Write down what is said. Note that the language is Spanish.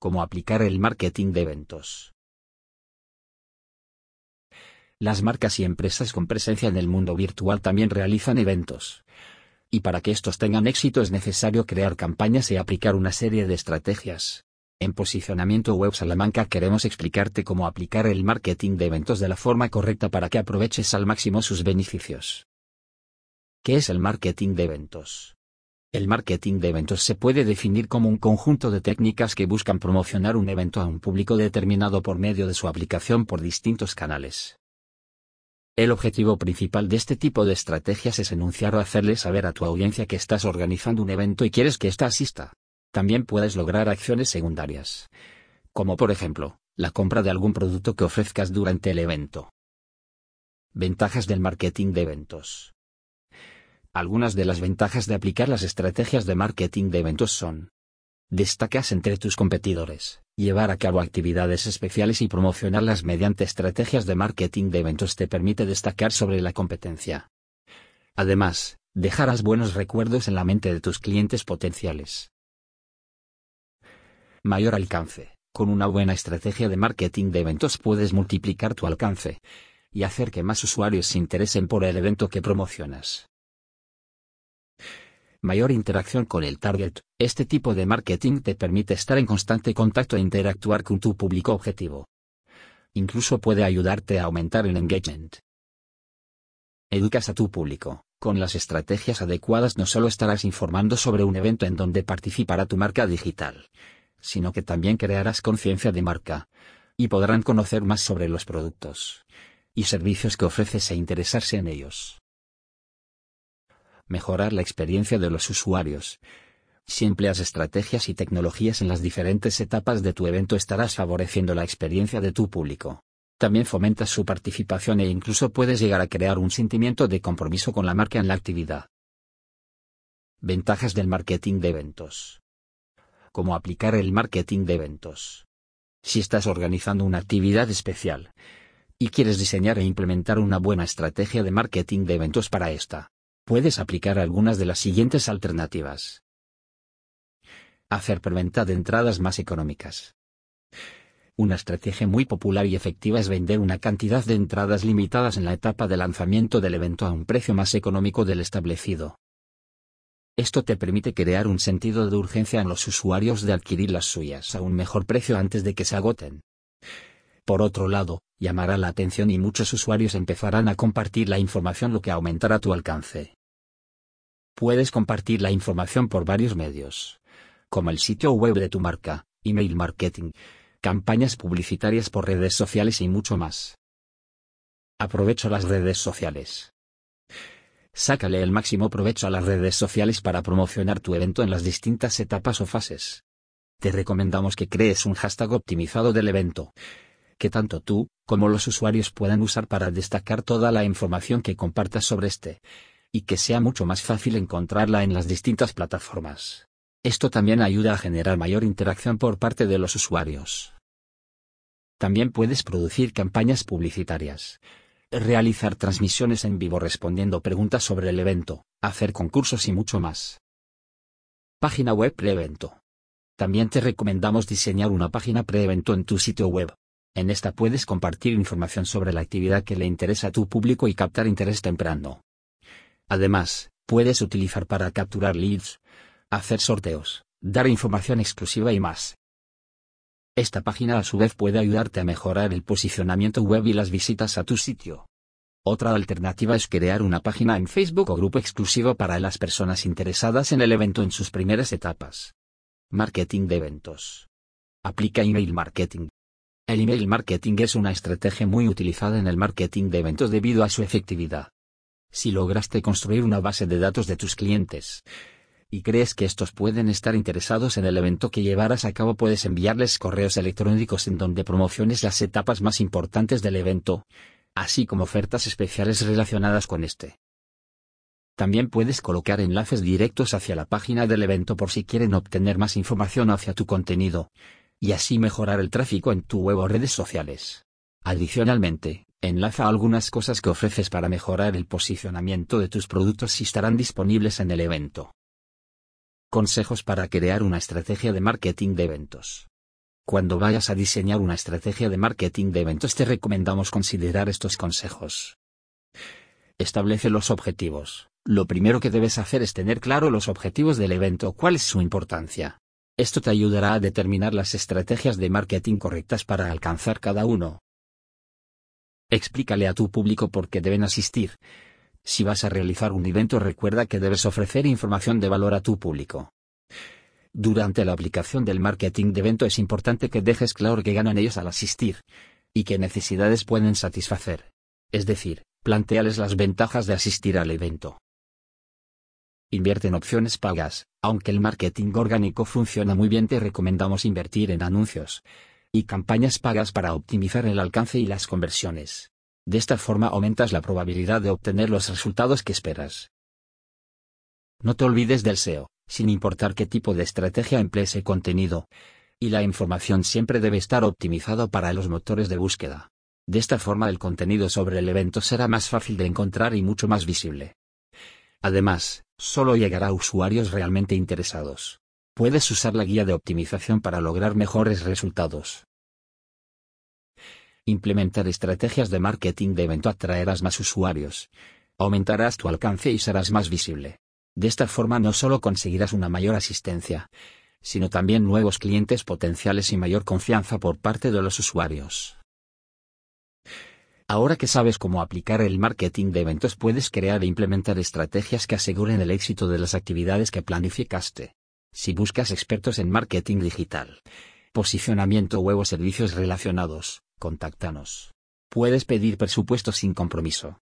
Cómo aplicar el marketing de eventos. Las marcas y empresas con presencia en el mundo virtual también realizan eventos. Y para que estos tengan éxito es necesario crear campañas y aplicar una serie de estrategias. En Posicionamiento Web Salamanca queremos explicarte cómo aplicar el marketing de eventos de la forma correcta para que aproveches al máximo sus beneficios. ¿Qué es el marketing de eventos? El marketing de eventos se puede definir como un conjunto de técnicas que buscan promocionar un evento a un público determinado por medio de su aplicación por distintos canales. El objetivo principal de este tipo de estrategias es enunciar o hacerle saber a tu audiencia que estás organizando un evento y quieres que ésta asista. También puedes lograr acciones secundarias, como por ejemplo, la compra de algún producto que ofrezcas durante el evento. Ventajas del marketing de eventos. Algunas de las ventajas de aplicar las estrategias de marketing de eventos son Destacas entre tus competidores. Llevar a cabo actividades especiales y promocionarlas mediante estrategias de marketing de eventos te permite destacar sobre la competencia. Además, dejarás buenos recuerdos en la mente de tus clientes potenciales. Mayor alcance. Con una buena estrategia de marketing de eventos puedes multiplicar tu alcance y hacer que más usuarios se interesen por el evento que promocionas mayor interacción con el target. Este tipo de marketing te permite estar en constante contacto e interactuar con tu público objetivo. Incluso puede ayudarte a aumentar el engagement. Educas a tu público. Con las estrategias adecuadas no solo estarás informando sobre un evento en donde participará tu marca digital, sino que también crearás conciencia de marca, y podrán conocer más sobre los productos y servicios que ofreces e interesarse en ellos mejorar la experiencia de los usuarios. Si empleas estrategias y tecnologías en las diferentes etapas de tu evento estarás favoreciendo la experiencia de tu público. También fomentas su participación e incluso puedes llegar a crear un sentimiento de compromiso con la marca en la actividad. Ventajas del marketing de eventos. Cómo aplicar el marketing de eventos. Si estás organizando una actividad especial y quieres diseñar e implementar una buena estrategia de marketing de eventos para esta, puedes aplicar algunas de las siguientes alternativas. Hacer preventa de entradas más económicas. Una estrategia muy popular y efectiva es vender una cantidad de entradas limitadas en la etapa de lanzamiento del evento a un precio más económico del establecido. Esto te permite crear un sentido de urgencia en los usuarios de adquirir las suyas a un mejor precio antes de que se agoten. Por otro lado, llamará la atención y muchos usuarios empezarán a compartir la información lo que aumentará tu alcance. Puedes compartir la información por varios medios, como el sitio web de tu marca, email marketing, campañas publicitarias por redes sociales y mucho más. Aprovecho las redes sociales. Sácale el máximo provecho a las redes sociales para promocionar tu evento en las distintas etapas o fases. Te recomendamos que crees un hashtag optimizado del evento, que tanto tú, como los usuarios puedan usar para destacar toda la información que compartas sobre este y que sea mucho más fácil encontrarla en las distintas plataformas. Esto también ayuda a generar mayor interacción por parte de los usuarios. También puedes producir campañas publicitarias, realizar transmisiones en vivo respondiendo preguntas sobre el evento, hacer concursos y mucho más. Página web pre-evento. También te recomendamos diseñar una página pre-evento en tu sitio web. En esta puedes compartir información sobre la actividad que le interesa a tu público y captar interés temprano. Además, puedes utilizar para capturar leads, hacer sorteos, dar información exclusiva y más. Esta página a su vez puede ayudarte a mejorar el posicionamiento web y las visitas a tu sitio. Otra alternativa es crear una página en Facebook o grupo exclusivo para las personas interesadas en el evento en sus primeras etapas. Marketing de eventos. Aplica email marketing. El email marketing es una estrategia muy utilizada en el marketing de eventos debido a su efectividad. Si lograste construir una base de datos de tus clientes y crees que estos pueden estar interesados en el evento que llevarás a cabo, puedes enviarles correos electrónicos en donde promociones las etapas más importantes del evento, así como ofertas especiales relacionadas con este. También puedes colocar enlaces directos hacia la página del evento por si quieren obtener más información hacia tu contenido, y así mejorar el tráfico en tu web o redes sociales. Adicionalmente, Enlaza algunas cosas que ofreces para mejorar el posicionamiento de tus productos y estarán disponibles en el evento. Consejos para crear una estrategia de marketing de eventos. Cuando vayas a diseñar una estrategia de marketing de eventos te recomendamos considerar estos consejos. Establece los objetivos. Lo primero que debes hacer es tener claro los objetivos del evento, cuál es su importancia. Esto te ayudará a determinar las estrategias de marketing correctas para alcanzar cada uno. Explícale a tu público por qué deben asistir. Si vas a realizar un evento recuerda que debes ofrecer información de valor a tu público. Durante la aplicación del marketing de evento es importante que dejes claro qué ganan ellos al asistir y qué necesidades pueden satisfacer. Es decir, planteales las ventajas de asistir al evento. Invierte en opciones pagas. Aunque el marketing orgánico funciona muy bien, te recomendamos invertir en anuncios y campañas pagas para optimizar el alcance y las conversiones. De esta forma aumentas la probabilidad de obtener los resultados que esperas. No te olvides del SEO, sin importar qué tipo de estrategia emplees el contenido. Y la información siempre debe estar optimizado para los motores de búsqueda. De esta forma el contenido sobre el evento será más fácil de encontrar y mucho más visible. Además, solo llegará a usuarios realmente interesados. Puedes usar la guía de optimización para lograr mejores resultados. Implementar estrategias de marketing de evento atraerás más usuarios. Aumentarás tu alcance y serás más visible. De esta forma no solo conseguirás una mayor asistencia, sino también nuevos clientes potenciales y mayor confianza por parte de los usuarios. Ahora que sabes cómo aplicar el marketing de eventos puedes crear e implementar estrategias que aseguren el éxito de las actividades que planificaste. Si buscas expertos en marketing digital, posicionamiento web o servicios relacionados, contáctanos. Puedes pedir presupuesto sin compromiso.